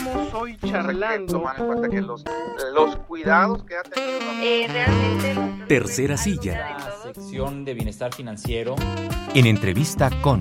Estamos hoy charlando. en cuenta que los, los cuidados que ha tenido. Eh, realmente. Tercera silla. sección de bienestar financiero. En entrevista con.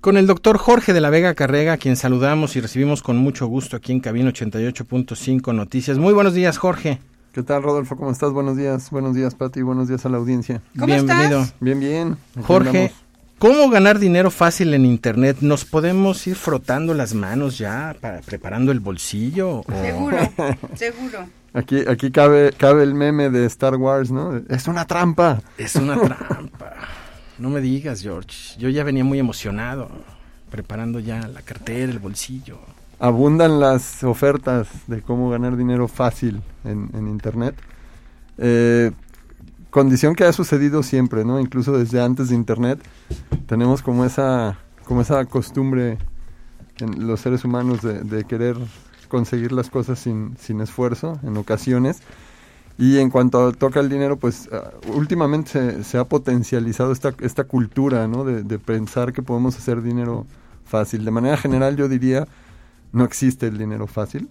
Con el doctor Jorge de la Vega Carrega, a quien saludamos y recibimos con mucho gusto aquí en Cabina 88.5 Noticias. Muy buenos días, Jorge. ¿Qué tal, Rodolfo? ¿Cómo estás? Buenos días. Buenos días, Pati. Buenos días a la audiencia. ¿Cómo Bienvenido. Bien, bien. Jorge, ¿cómo ganar dinero fácil en Internet? ¿Nos podemos ir frotando las manos ya, para, preparando el bolsillo? Seguro, seguro. Aquí, aquí cabe, cabe el meme de Star Wars, ¿no? Es una trampa. Es una trampa. No me digas, George. Yo ya venía muy emocionado, preparando ya la cartera, el bolsillo abundan las ofertas de cómo ganar dinero fácil en, Internet. Eh, condición que ha sucedido siempre, ¿no? Incluso desde antes de Internet tenemos como esa, como esa costumbre en los seres humanos de, querer conseguir las cosas sin, sin, esfuerzo en ocasiones. Y en cuanto toca el dinero, pues ah, últimamente se, ha potencializado esta, esta cultura, ¿no? De, de pensar que podemos hacer dinero fácil. De manera general yo diría no existe el dinero fácil.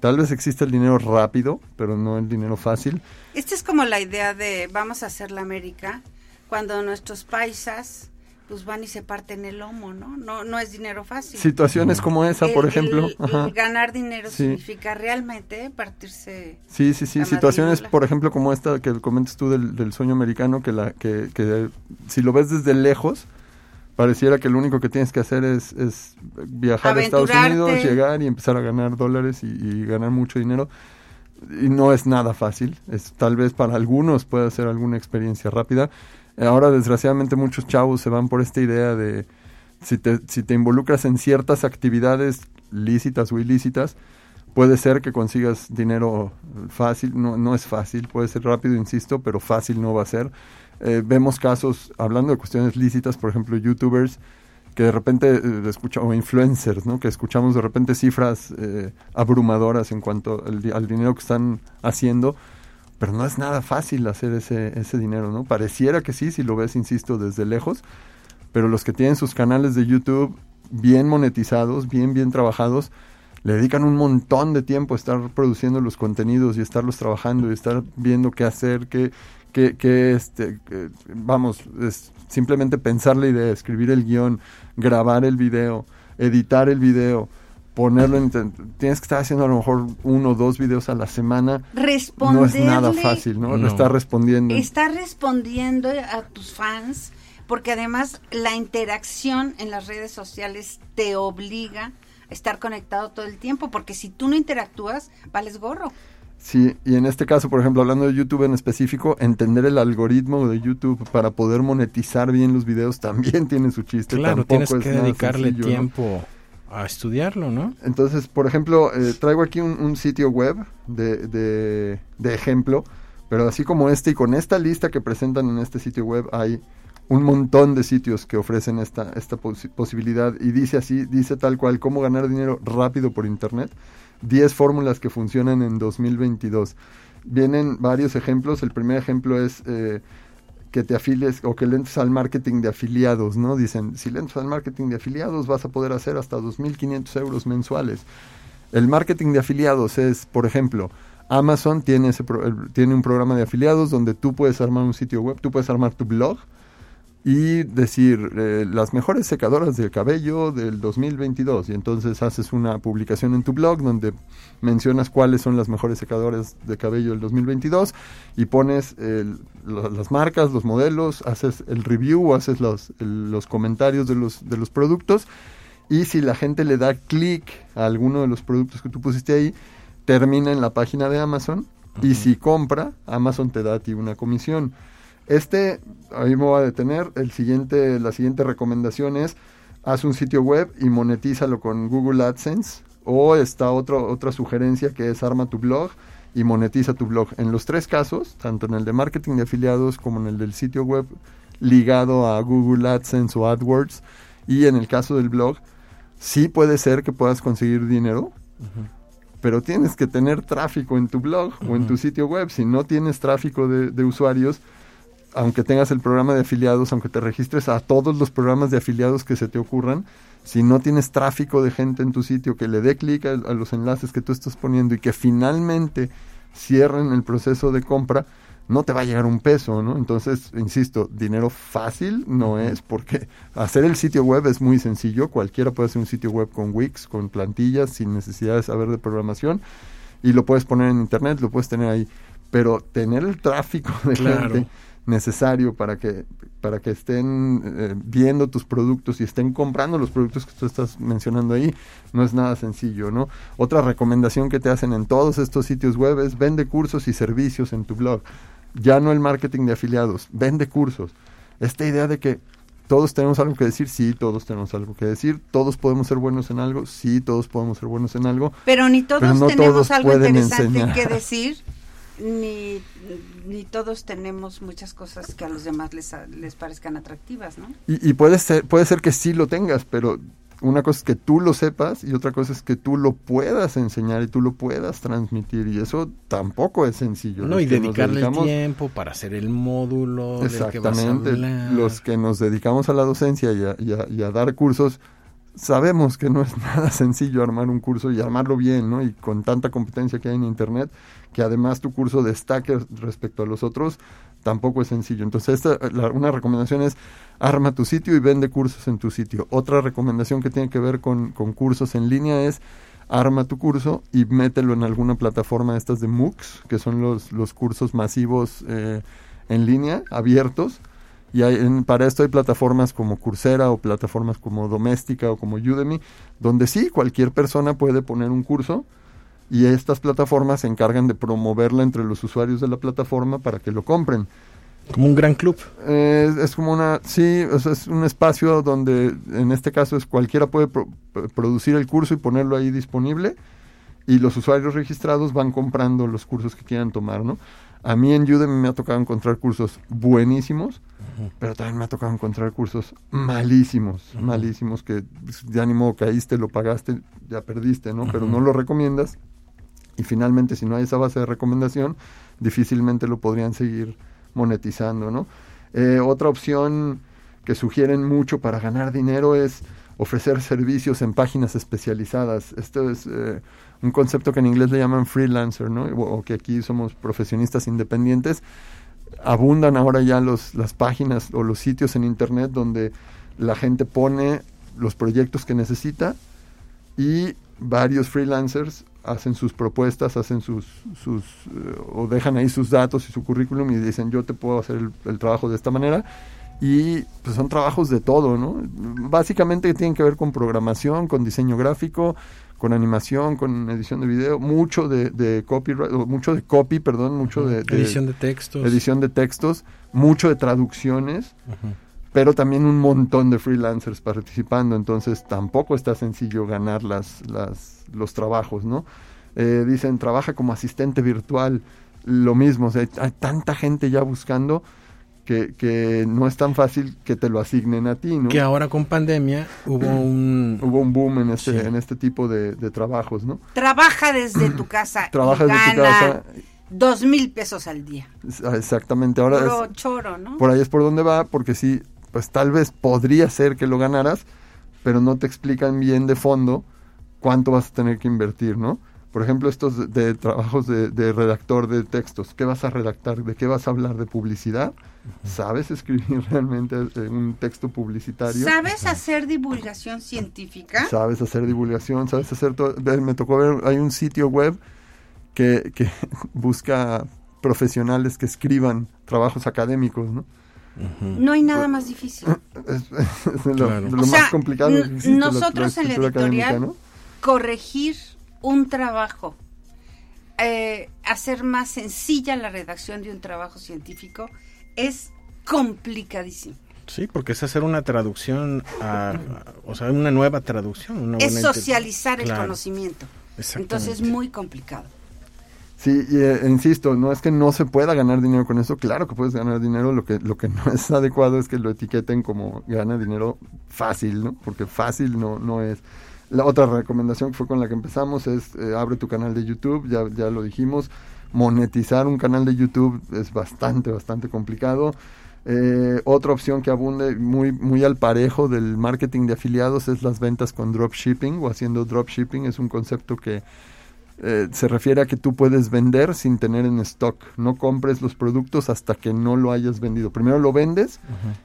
Tal vez existe el dinero rápido, pero no el dinero fácil. Esta es como la idea de vamos a hacer la América, cuando nuestros paisas pues van y se parten el lomo, ¿no? No, no es dinero fácil. Situaciones como esa, por ejemplo. ganar dinero significa realmente partirse. Sí, sí, sí. Situaciones, por ejemplo, como esta que comentas tú del, del sueño americano, que, la, que, que si lo ves desde lejos, pareciera que lo único que tienes que hacer es, viajar a Estados Unidos, llegar y empezar a ganar dólares y, ganar mucho dinero. Y no es nada fácil. Es, tal vez para algunos pueda ser alguna experiencia rápida. Ahora, desgraciadamente, muchos chavos se van por esta idea de si te, si te involucras en ciertas actividades lícitas o ilícitas, puede ser que consigas dinero fácil. No, no es fácil, puede ser rápido, insisto, pero fácil no va a ser. Eh, vemos casos, hablando de cuestiones lícitas, por ejemplo, youtubers que de repente eh, o influencers, ¿no? Que escuchamos de repente cifras eh, abrumadoras en cuanto al, dinero que están haciendo, pero no es nada fácil hacer ese, ese dinero, ¿no? Pareciera que sí, si lo ves, insisto, desde lejos, pero los que tienen sus canales de YouTube bien monetizados, bien, bien trabajados, le dedican un montón de tiempo a estar produciendo los contenidos y estarlos trabajando y estar viendo qué hacer, qué, que, este, vamos, es simplemente pensar la idea, escribir el guion, grabar el video, editar el video, ponerlo en... Tienes que estar haciendo a lo mejor uno o dos videos a la semana. No es nada fácil, ¿no? no. Está respondiendo. Está respondiendo a tus fans, porque además la interacción en las redes sociales te obliga estar conectado todo el tiempo, porque si tú no interactúas, vales gorro. Sí, y en este caso, por ejemplo, hablando de YouTube en específico, entender el algoritmo de YouTube para poder monetizar bien los videos también tiene su chiste. Claro, tienes que dedicarle tiempo a estudiarlo, ¿no? Entonces, por ejemplo, eh, traigo aquí un, sitio web de, de, ejemplo, pero así como este y con esta lista que presentan en este sitio web hay un montón de sitios que ofrecen esta, esta posibilidad y dice así, dice tal cual, cómo ganar dinero rápido por Internet. 10 fórmulas que funcionan en 2022. Vienen varios ejemplos. El primer ejemplo es eh, que te afiles o que le entres al marketing de afiliados, ¿no? Dicen, si le entras al marketing de afiliados vas a poder hacer hasta 2.500 euros mensuales. El marketing de afiliados es, por ejemplo, Amazon tiene, ese tiene un programa de afiliados donde tú puedes armar un sitio web, tú puedes armar tu blog, y decir eh, las mejores secadoras de cabello del 2022 y entonces haces una publicación en tu blog donde mencionas cuáles son las mejores secadoras de cabello del 2022 y pones las marcas, los modelos, haces el review, haces los, los comentarios de los, de los productos. Y si la gente le da clic a alguno de los productos que tú pusiste ahí, termina en la página de Amazon. Y si compra, Amazon te da a ti una comisión. Este, ahí me voy a detener. El siguiente, la siguiente recomendación es, haz un sitio web y monetízalo con Google AdSense. O está otra sugerencia que es arma tu blog y monetiza tu blog. En los tres casos, tanto en el de marketing de afiliados como en el del sitio web ligado a Google AdSense o AdWords, y en el caso del blog, sí puede ser que puedas conseguir dinero, pero tienes que tener tráfico en tu blog o en tu sitio web. Si no tienes tráfico de usuarios, aunque tengas el programa de afiliados, aunque te registres a todos los programas de afiliados que se te ocurran, si no tienes tráfico de gente en tu sitio que le dé clic a, a los enlaces que tú estás poniendo y que finalmente cierren el proceso de compra, no te va a llegar un peso, ¿no? Entonces, insisto, dinero fácil no es, porque hacer el sitio web es muy sencillo, cualquiera puede hacer un sitio web con Wix, con plantillas, sin necesidad de saber de programación, y lo puedes poner en internet, lo puedes tener ahí, pero tener el tráfico de Claro. gente necesario para que para que estén eh, viendo tus productos y estén comprando los productos que tú estás mencionando ahí no es nada sencillo no otra recomendación que te hacen en todos estos sitios web es vende cursos y servicios en tu blog. Ya no el marketing de afiliados vende cursos. Esta idea de que todos tenemos algo que decir sí todos tenemos algo que decir. Todos podemos ser buenos en algo sí todos podemos ser buenos en algo. Pero ni todos Pero no tenemos todos algo interesante enseñar. que decir, ni, ni todos tenemos muchas cosas que a los demás les, les parezcan atractivas, ¿no? Y, y puede ser, puede ser que sí lo tengas, pero una cosa es que tú lo sepas y otra cosa es que tú lo puedas enseñar y tú lo puedas transmitir y eso tampoco es sencillo. No, Los y dedicarle el tiempo para hacer el módulo del que vas a Exactamente. Los que nos dedicamos a la docencia y a, y a- y a dar cursos, sabemos que no es nada sencillo armar un curso y armarlo bien, ¿no? Y con tanta competencia que hay en Internet, que además tu curso destaque respecto a los otros, tampoco es sencillo. Entonces, esta, una recomendación es arma tu sitio y vende cursos en tu sitio. Otra recomendación que tiene que ver con, con cursos en línea es arma tu curso y mételo en alguna plataforma estas de MOOCs, que son los, los cursos masivos eh, en línea, abiertos. Y hay, en- para esto hay plataformas como Coursera o plataformas como Doméstica o como Udemy, donde sí, cualquier persona puede poner un curso y estas plataformas se encargan de promoverla entre los usuarios de la plataforma para que lo compren. Como un gran club. Eh, es como una, sí, es un espacio donde en este caso es cualquiera puede pro- producir el curso y ponerlo ahí disponible y los usuarios registrados van comprando los cursos que quieran tomar, ¿no? A mí en Udemy me ha tocado encontrar cursos buenísimos, pero también me ha tocado encontrar cursos malísimos, malísimos que pues, ya ni modo caíste, lo pagaste, ya perdiste, ¿no? Pero no lo recomiendas y finalmente si no hay esa base de recomendación, difícilmente lo podrían seguir monetizando, ¿no? Eh, otra opción que sugieren mucho para ganar dinero es ofrecer servicios en páginas especializadas. Esto es eh, un concepto que en inglés le llaman freelancer, ¿no? O, o que aquí somos profesionistas independientes. Abundan ahora ya los, las páginas o los sitios en internet donde la gente pone los proyectos que necesita y varios freelancers hacen sus propuestas, hacen sus, sus eh, o dejan ahí sus datos y su currículum y dicen yo te puedo hacer el, el trabajo de esta manera y pues son trabajos de todo, ¿no? Básicamente tienen que ver con programación, con diseño gráfico, con animación, con edición de video, mucho de, de copyright, mucho de copy, perdón, mucho de, de Edición de textos. edición de textos, mucho de traducciones, pero también un montón de freelancers participando, entonces tampoco está sencillo ganar las, las, los trabajos, ¿no? Eh, dicen, trabaja como asistente virtual, lo mismo, o sea, hay tanta gente ya buscando que, que no es tan fácil que te lo asignen a ti, ¿no? Que ahora con pandemia hubo un... Hubo un boom en este, Sí. en este tipo de, de trabajos, ¿no? Trabaja desde tu casa. Trabaja y desde tu gana casa. Dos mil pesos al día. Ah, Exactamente, ahora es, choro, ¿no? por ahí es por donde va, porque sí, pues tal vez podría ser que lo ganaras, pero no te explican bien de fondo cuánto vas a tener que invertir, ¿no? Por ejemplo, estos de, de trabajos de, de redactor de textos, ¿qué vas a redactar? ¿De qué vas a hablar? ¿De publicidad? ¿Sabes escribir realmente eh, un texto publicitario? ¿Sabes hacer divulgación científica? sabes hacer divulgación, sabes hacer todo. Me tocó ver, hay un sitio web que, que busca profesionales que escriban trabajos académicos, ¿no? No hay nada más difícil. Es, lo, Claro. de lo O más sea, complicado que n- existe, la- la nosotros en la editorial ¿no? corregir un trabajo, eh, hacer más sencilla la redacción de un trabajo científico es complicadísimo. Sí, porque es hacer una traducción, a, a- o sea, una nueva traducción. Una Es socializar el Claro, conocimiento. Entonces es muy complicado. Sí, y, eh, insisto, no es que no se pueda ganar dinero con eso, claro que puedes ganar dinero, lo que, lo que no es adecuado es que lo etiqueten como gana dinero fácil, ¿no? Porque fácil no, no es. La otra recomendación que fue con la que empezamos es eh, abre tu canal de YouTube, ya, ya lo dijimos, monetizar un canal de YouTube es bastante, bastante complicado. Eh, otra opción que abunde muy, muy al parejo del marketing de afiliados es las ventas con dropshipping o haciendo dropshipping. Es un concepto que eh, se refiere a que tú puedes vender sin tener en stock. No compres los productos hasta que no lo hayas vendido. Primero lo vendes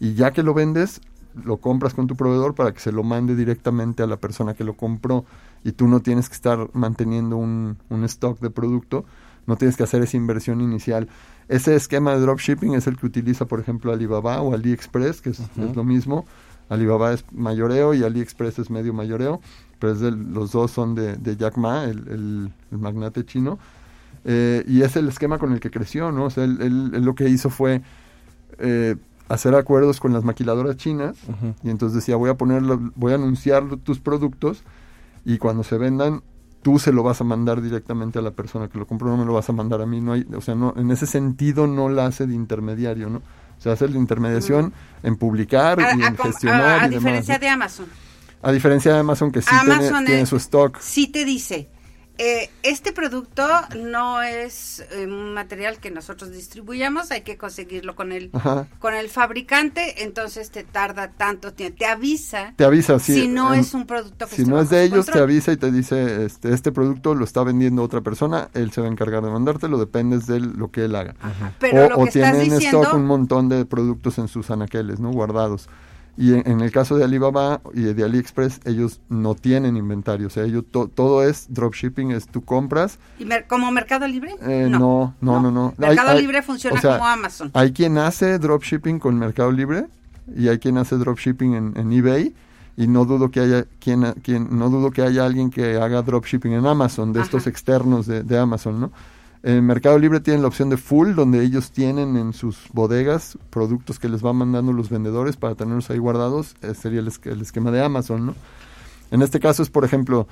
y ya que lo vendes, lo compras con tu proveedor para que se lo mande directamente a la persona que lo compró y tú no tienes que estar manteniendo un, un stock de producto, no tienes que hacer esa inversión inicial. Ese esquema de dropshipping es el que utiliza, por ejemplo, Alibaba o AliExpress, que es, es lo mismo. Alibaba es mayoreo y AliExpress es medio mayoreo, pero es del- los dos son de, de Jack Ma, el, el- el magnate chino. Eh, y es el esquema con el que creció, ¿no? O sea, él, él- él lo que hizo fue eh, hacer acuerdos con las maquiladoras chinas y entonces decía, voy a ponerlo, voy a anunciar tus productos y cuando se vendan tú se lo vas a mandar directamente a la persona que lo compró, no me lo vas a mandar a mí, no hay, o sea, no, en ese sentido no la hace de intermediario, ¿no? O sea, hace la intermediación en publicar A, y en gestionar a- a y demás, diferencia ¿no? de Amazon. A diferencia de Amazon que sí tiene, Amazon tiene es- su stock. Sí te dice, eh, este producto no es eh, un material que nosotros distribuyamos, hay que conseguirlo con el, Ajá. con el fabricante, entonces te tarda tanto tiempo, te avisa Te avisa, sí. si no en- es un producto que Si no es de ellos, te avisa y te dice, este, este producto lo está vendiendo otra persona, él se va a encargar de mandártelo, dependes de lo que él haga. Pero o lo o que estás tiene en diciendo, stock un montón de productos en sus anaqueles, ¿no? Guardados. Y en, en el caso de Alibaba y de AliExpress, ellos no tienen inventario. O sea, ellos to- todo es dropshipping, es tú compras. ¿y mer- ¿como Mercado Libre? Eh, no, no, no, no. Mercado hay- Libre funciona o sea, como Amazon. Hay quien hace dropshipping con Mercado Libre y hay quien hace dropshipping en, en eBay y no dudo que haya quien, quien no dudo que haya alguien que haga dropshipping en Amazon de estos externos de, de Amazon, ¿no? En Mercado Libre tienen la opción de full donde ellos tienen en sus bodegas productos que les van mandando los vendedores para tenerlos ahí guardados, eh, sería el, el esquema de Amazon, ¿no? En este caso es, por ejemplo,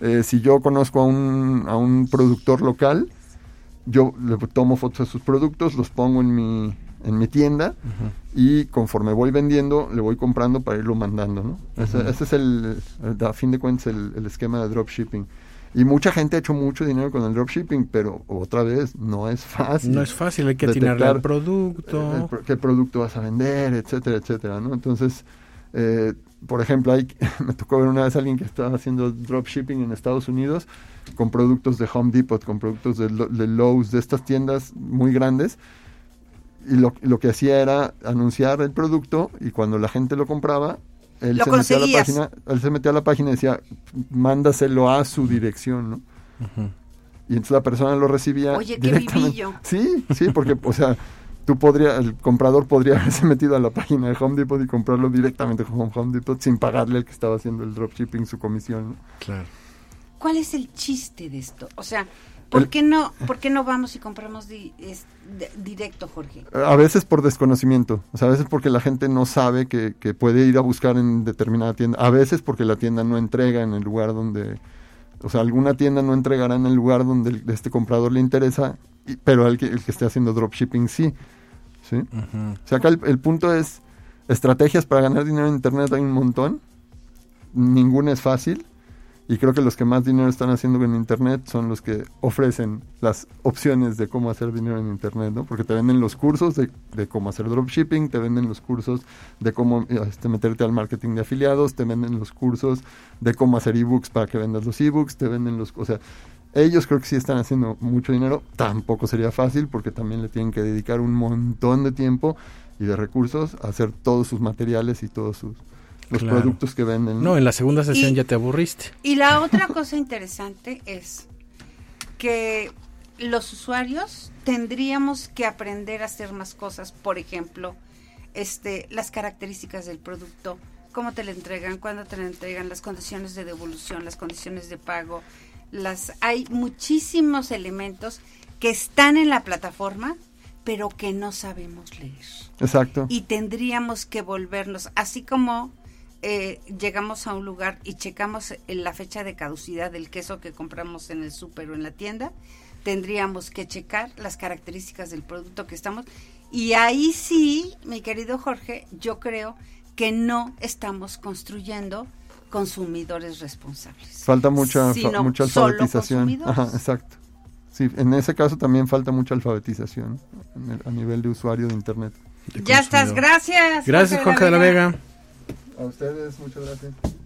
eh, si yo conozco a un, a un productor local, yo le tomo fotos de sus productos, los pongo en mi, en mi tienda y conforme voy vendiendo, le voy comprando para irlo mandando, ¿no? Ese, ese es el, el- a fin de cuentas, el, el esquema de dropshipping. Y mucha gente ha hecho mucho dinero con el dropshipping, pero otra vez, no es fácil. No es fácil, hay que atinarle al producto. eh, el pro- qué producto vas a vender, etcétera, etcétera, ¿no? Entonces, eh, por ejemplo, hay, me tocó ver una vez a alguien que estaba haciendo dropshipping en Estados Unidos con productos de Home Depot, con productos de, de Lowe's, de estas tiendas muy grandes, y lo, lo que hacía era anunciar el producto y cuando la gente lo compraba, él Lo se metía a la página, él se metía a la página y decía, mándaselo a su dirección, ¿no? Y entonces la persona lo recibía Oye, qué directamente. vivillo. Sí, sí, porque, o sea, tú podría, el comprador podría haberse metido a la página de Home Depot y comprarlo directamente con Home Depot sin pagarle al que estaba haciendo el dropshipping su comisión. ¿no? Claro. ¿Cuál es el chiste de esto? O sea, ¿por El- qué no, por qué no vamos y compramos di- es- de- directo, Jorge? A veces por desconocimiento, o sea, a veces porque la gente no sabe que, que puede ir a buscar en determinada tienda, a veces porque la tienda no entrega en el lugar donde, o sea, alguna tienda no entregará en el lugar donde el- este comprador le interesa, y- pero el que, el que esté haciendo dropshipping sí. ¿sí? O sea, acá el, el punto es, estrategias para ganar dinero en Internet hay un montón, ninguna es fácil, y creo que los que más dinero están haciendo en Internet son los que ofrecen las opciones de cómo hacer dinero en Internet, ¿no? Porque te venden los cursos de, de cómo hacer dropshipping, te venden los cursos de cómo este, meterte al marketing de afiliados, te venden los cursos de cómo hacer ebooks para que vendas los ebooks, te venden los... O sea, ellos creo que sí están haciendo mucho dinero, tampoco sería fácil porque también le tienen que dedicar un montón de tiempo y de recursos a hacer todos sus materiales y todos sus los Claro. productos que venden. No, en la segunda sesión Y- ya te aburriste. Y la otra cosa interesante es que los usuarios tendríamos que aprender a hacer más cosas, por ejemplo, este, las características del producto, cómo te lo entregan, cuándo te lo entregan, las condiciones de devolución, las condiciones de pago, las hay muchísimos elementos que están en la plataforma, pero que no sabemos leer Exacto. y tendríamos que volvernos, así como eh, llegamos a un lugar y checamos en la fecha de caducidad del queso que compramos en el súper o en la tienda, tendríamos que checar las características del producto que estamos. Y ahí sí, mi querido Jorge, yo creo que no estamos construyendo consumidores responsables. Falta mucha, sino mucha alfabetización. Ajá, exacto. Sí, en ese caso también falta mucha alfabetización el- a nivel de usuario de Internet. Ya estás, consumidor. gracias. Gracias, Jorge de la Vega. A ustedes, muchas gracias.